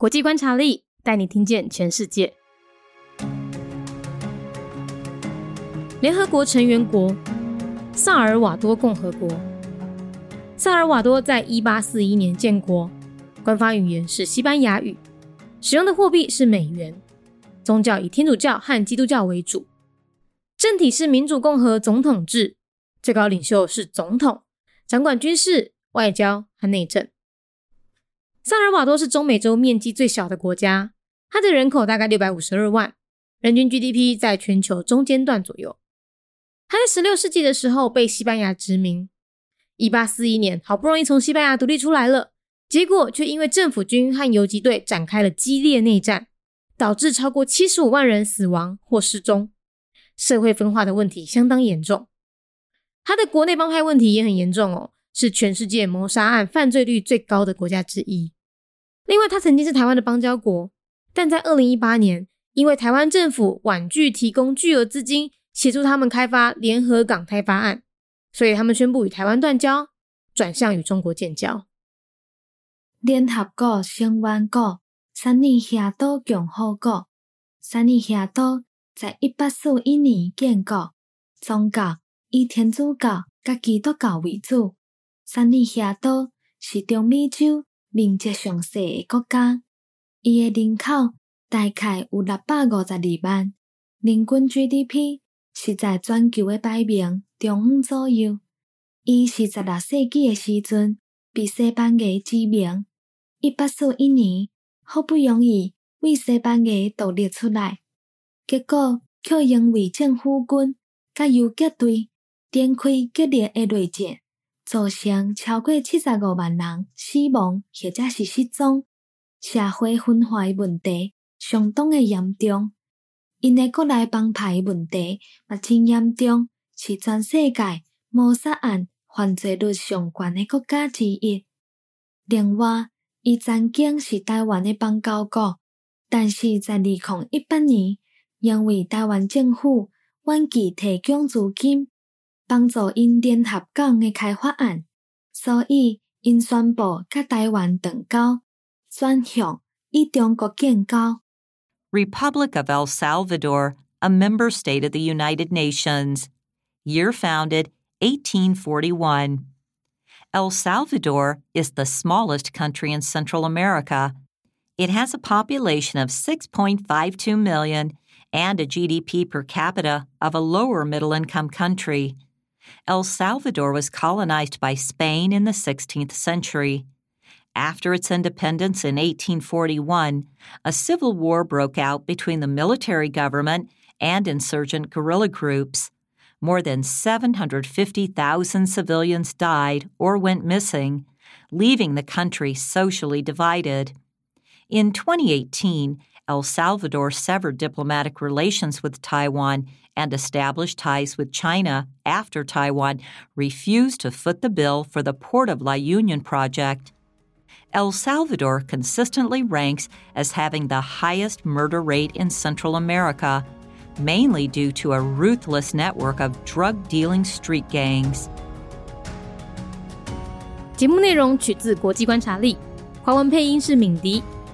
国际观察力带你听见全世界。联合国成员国萨尔瓦多共和国。萨尔瓦多在一八四一年建国，官方语言是西班牙语，使用的货币是美元，宗教以天主教和基督教为主，政体是民主共和总统制，最高领袖是总统，掌管军事、外交和内政。萨尔瓦多是中美洲面积最小的国家，它的人口大概六百五十二万，人均 GDP 在全球中间段左右。它在十六世纪的时候被西班牙殖民。一八四一年，好不容易从西班牙独立出来了，结果却因为政府军和游击队展开了激烈内战，导致超过七十五万人死亡或失踪，社会分化的问题相当严重。他的国内帮派问题也很严重哦，是全世界谋杀案犯罪率最高的国家之一。另外，他曾经是台湾的邦交国，但在二零一八年，因为台湾政府婉拒提供巨额资金协助他们开发联合港开发案。所以他们宣布与台湾断交，转向与中国建交。联合国成员国三尼亚岛共和国，三尼亚岛在一八四一年建国，宗教以天主教甲基督教为主。三尼亚岛是中美洲面积上小诶国家，伊诶人口大概有六百五十二万，人均 GDP 是在全球诶排名。中午左右，伊是十六世纪诶时阵被西班牙殖民。一八四一年，好不容易为西班牙独立出来，结果却因为政府军甲游击队展开激烈诶内战，造成超过七十五万人死亡或者是失踪，社会分化诶问题相当诶严重，因诶国内帮派问题也真严重。是全世界谋杀案犯罪率上悬的国家之一。另外，伊曾经是台湾的邦交国，但是在二零一八年，因为台湾政府忘记提供资金帮助因联合港的开发案，所以因宣布甲台湾断交，转向与中国建交。Republic of El Salvador, a member state of the United Nations. year founded 1841. El Salvador is the smallest country in Central America. It has a population of 6.52 million and a GDP per capita of a lower middle income country. El Salvador was colonized by Spain in the 16th century. After its independence in 1841, a civil war broke out between the military government and insurgent guerrilla groups more than 750,000 civilians died or went missing, leaving the country socially divided. In 2018, El Salvador severed diplomatic relations with Taiwan and established ties with China after Taiwan refused to foot the bill for the Port of La Union project. El Salvador consistently ranks as having the highest murder rate in Central America mainly due to a ruthless network of drug dealing street gangs. 节目内容取自国际观察力，华文配音是敏迪，